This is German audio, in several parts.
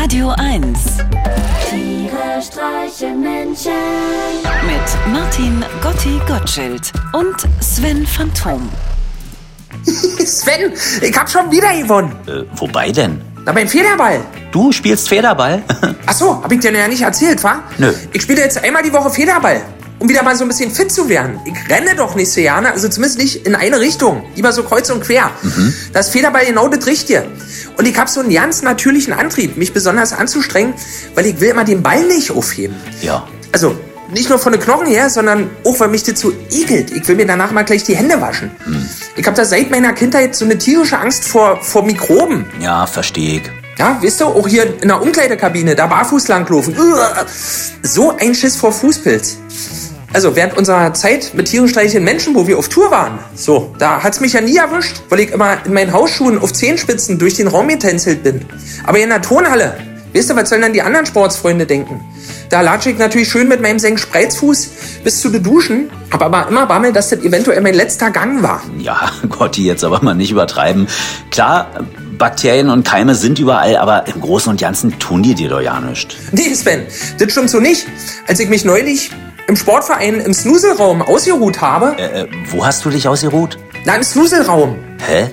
Radio 1 Tiere streichen Menschen. mit Martin Gotti Gottschild und Sven Phantom. Sven, ich hab schon wieder gewonnen. Äh, wobei denn? Na, beim Federball. Du spielst Federball? Ach so, hab ich dir ja nicht erzählt, wa? Nö. Ich spiele jetzt einmal die Woche Federball, um wieder mal so ein bisschen fit zu werden. Ich renne doch nicht so gerne, also zumindest nicht in eine Richtung. Lieber so kreuz und quer. Das Federball genau das Richtige. Und ich hab so einen ganz natürlichen Antrieb, mich besonders anzustrengen, weil ich will immer den Ball nicht aufheben. ja. Also, nicht nur von den Knochen her, sondern auch, weil mich das so ekelt. Ich will mir danach mal gleich die Hände waschen. Ich habe da seit meiner Kindheit so eine tierische Angst vor, vor Mikroben. Ja, verstehe ich. Ja, weißt du, auch hier in der Umkleidekabine, da barfuß langlaufen. So ein Schiss vor Fußpilz. Also, während unserer Zeit mit tierenstreichenden Menschen, wo wir auf Tour waren, so, da hat's mich ja nie erwischt, weil ich immer in meinen Hausschuhen auf Zehenspitzen durch den Raum getänzelt bin. Aber in der Turnhalle, weißt du, was sollen dann die anderen Sportsfreunde denken? Da latsche ich natürlich schön mit meinem Senkspreizfuß bis zu den Duschen, hab aber immer Bammel, dass das eventuell mein letzter Gang war. Ja, Gotti, jetzt aber mal nicht übertreiben. Klar, Bakterien und Keime sind überall, aber im Großen und Ganzen tun die dir doch ja nichts. Nee, Sven, das stimmt so nicht. Als ich mich neulich im Sportverein im Snuselraum ausgeruht habe, Äh, äh, wo hast du dich ausgeruht? na, im Snuselraum, Hä?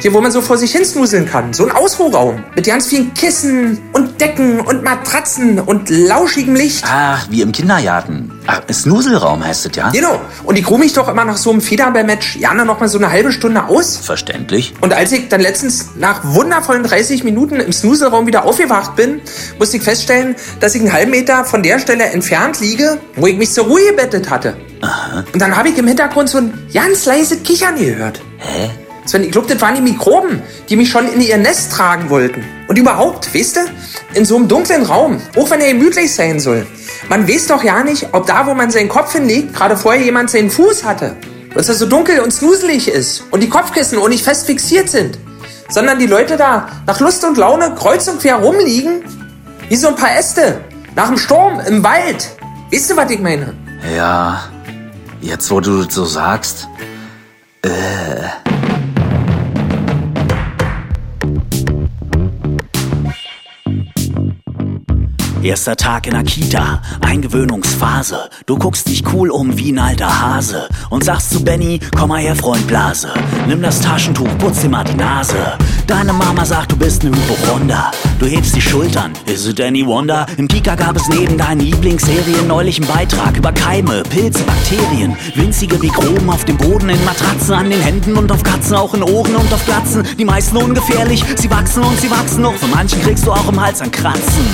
Hier, wo man so vor sich hin snuseln kann, so ein Ausruhraum mit ganz vielen Kissen und Decken und Matratzen und lauschigem Licht. Ach, wie im Kindergarten. Ach, Snuselraum heißt es, ja? Genau. Und ich ruhe mich doch immer nach so einem Federball-Match gerne noch mal so eine halbe Stunde aus. Verständlich. Und als ich dann letztens nach wundervollen 30 Minuten im Snuselraum wieder aufgewacht bin, musste ich feststellen, dass ich einen halben Meter von der Stelle entfernt liege, wo ich mich zur Ruhe gebettet hatte. Und dann habe ich im Hintergrund so ein ganz leises Kichern gehört. Hä? Sven, ich glaube, das waren die Mikroben, die mich schon in ihr Nest tragen wollten. Und überhaupt, weißt du, in so einem dunklen Raum, auch wenn er gemütlich sein soll, man weiß doch ja nicht, ob da, wo man seinen Kopf hinlegt, gerade vorher jemand seinen Fuß hatte. Dass er so dunkel und snuselig ist und die Kopfkissen auch nicht fest fixiert sind. Sondern die Leute da nach Lust und Laune kreuz und quer rumliegen, wie so ein paar Äste, nach dem Sturm im Wald. Weißt du, was ich meine? Ja, jetzt wo du das so sagst. Erster Tag in der Kita, Eingewöhnungsphase. Du guckst dich cool um wie ein alter Hase und sagst zu Benny, komm mal her, Freund Blase. Nimm das Taschentuch, putz dir mal die Nase. Deine Mama sagt, du bist ne Hypochonder. Du hebst die Schultern, is it any wonder? Im Kika gab es neben deinen Lieblingsserien neulich einen Beitrag über Keime, Pilze, Bakterien, winzige Mikroben auf dem Boden, in Matratzen, an den Händen und auf Katzen, auch in Ohren und auf Glatzen. Die meisten ungefährlich, sie wachsen und sie wachsen noch. Von manchen kriegst du auch im Hals ein Kratzen.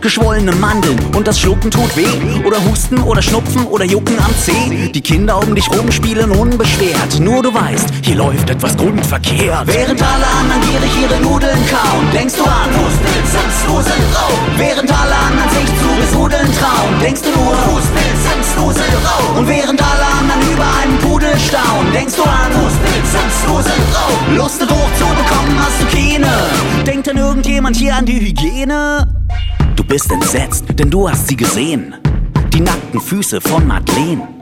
Geschwollene Mandeln und das Schlucken tut weh. Oder Husten oder Schnupfen oder Jucken am Zeh. Die Kinder um dich rum spielen unbeschwert. Nur du weißt, hier läuft etwas grundverkehrt. Während alle anderen gierig ihre Nudeln kauen, denkst du an Fußpilz im Snuselraum. Während alle anderen sich zu besudeln trauen, denkst du nur Fußpilz im Snuselraum. Und während alle anderen über einen Pudel staunen, denkst du an Fußpilz im Snuselraum. Lust hoch zu bekommen hast du keine. Denkt denn irgendjemand hier an die Hygiene? Du bist entsetzt, denn du hast sie gesehen. Die nackten Füße von Madeleine.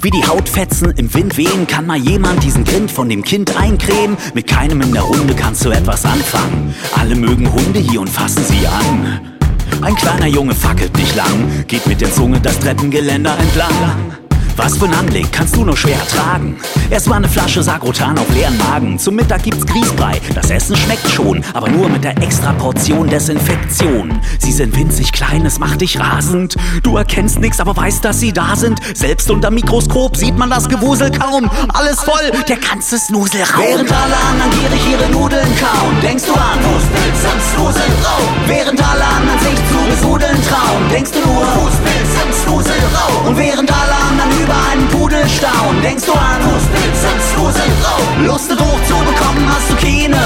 Wie die Hautfetzen im Wind wehen, kann mal jemand diesen Grind von dem Kind eincremen. Mit keinem in der Runde kannst du etwas anfangen. Alle mögen Hunde hier und fassen sie an. Ein kleiner Junge fackelt nicht lang, geht mit der Zunge das Treppengeländer entlang. Was für ein Anblick kannst du nur schwer ertragen. Erst mal eine Flasche Sagrotan auf leeren Magen. Zum Mittag gibt's Grießbrei. Das Essen schmeckt schon, aber nur mit der extra Portion Desinfektion. Sie sind winzig klein, es macht dich rasend. Du erkennst nichts, aber weißt, dass sie da sind. Selbst unter Mikroskop sieht man das Gewusel kaum. Alles voll, der ganze Snuselraum. Während alle anderen gierig ihre denkst du an Fußpilz im Snuselraum. Lust und hoch zu bekommen hast du keine.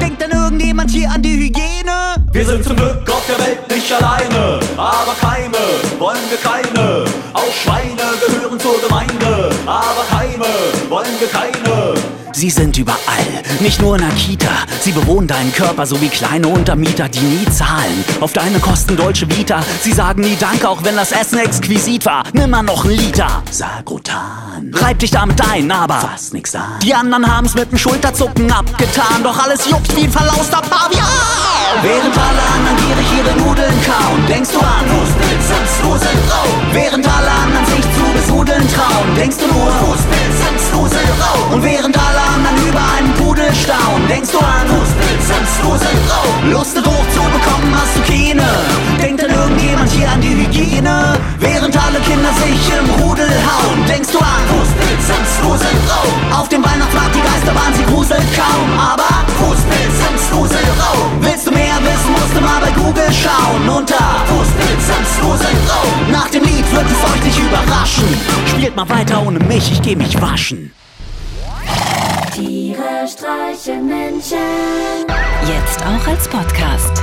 Denkt denn irgendjemand hier an die Hygiene? Wir sind zum Glück auf der Welt nicht alleine, aber Keime wollen wir keine. Auch Schweine gehören zur Gemeinde, aber Keime wollen wir keine. Sie sind überall, nicht nur in der Kita. Sie bewohnen deinen Körper so wie kleine Untermieter, die nie zahlen. Auf deine Kosten deutsche Vita. Sie sagen nie Danke, auch wenn das Essen exquisit war. Nimm mal noch einen Liter. Sagrotan. Reib dich damit ein, aber fast nix an. Die anderen haben's mit dem Schulterzucken abgetan. Doch alles juckt wie ein verlauster Pavian. Während alle anderen gierig ihre Nudeln kauen. Denkst du an Fußpilz und Snuselrau? Während alle anderen sich zu hier an die Hygiene? Während alle Kinder sich im Rudel hauen. Denkst du an Fußpilz und Snuselrau? Auf dem Weihnachtsmarkt die Geisterbahn, sie gruselt kaum. Aber Fußpilz und Snuselrau. Willst du mehr wissen, musst du mal bei Google schauen. Unter Fußpilz und Snuselrau. Nach dem Lied wird es euch nicht überraschen. Spielt mal weiter ohne mich, ich geh mich waschen. Tiere streichen Menschen. Jetzt auch als Podcast.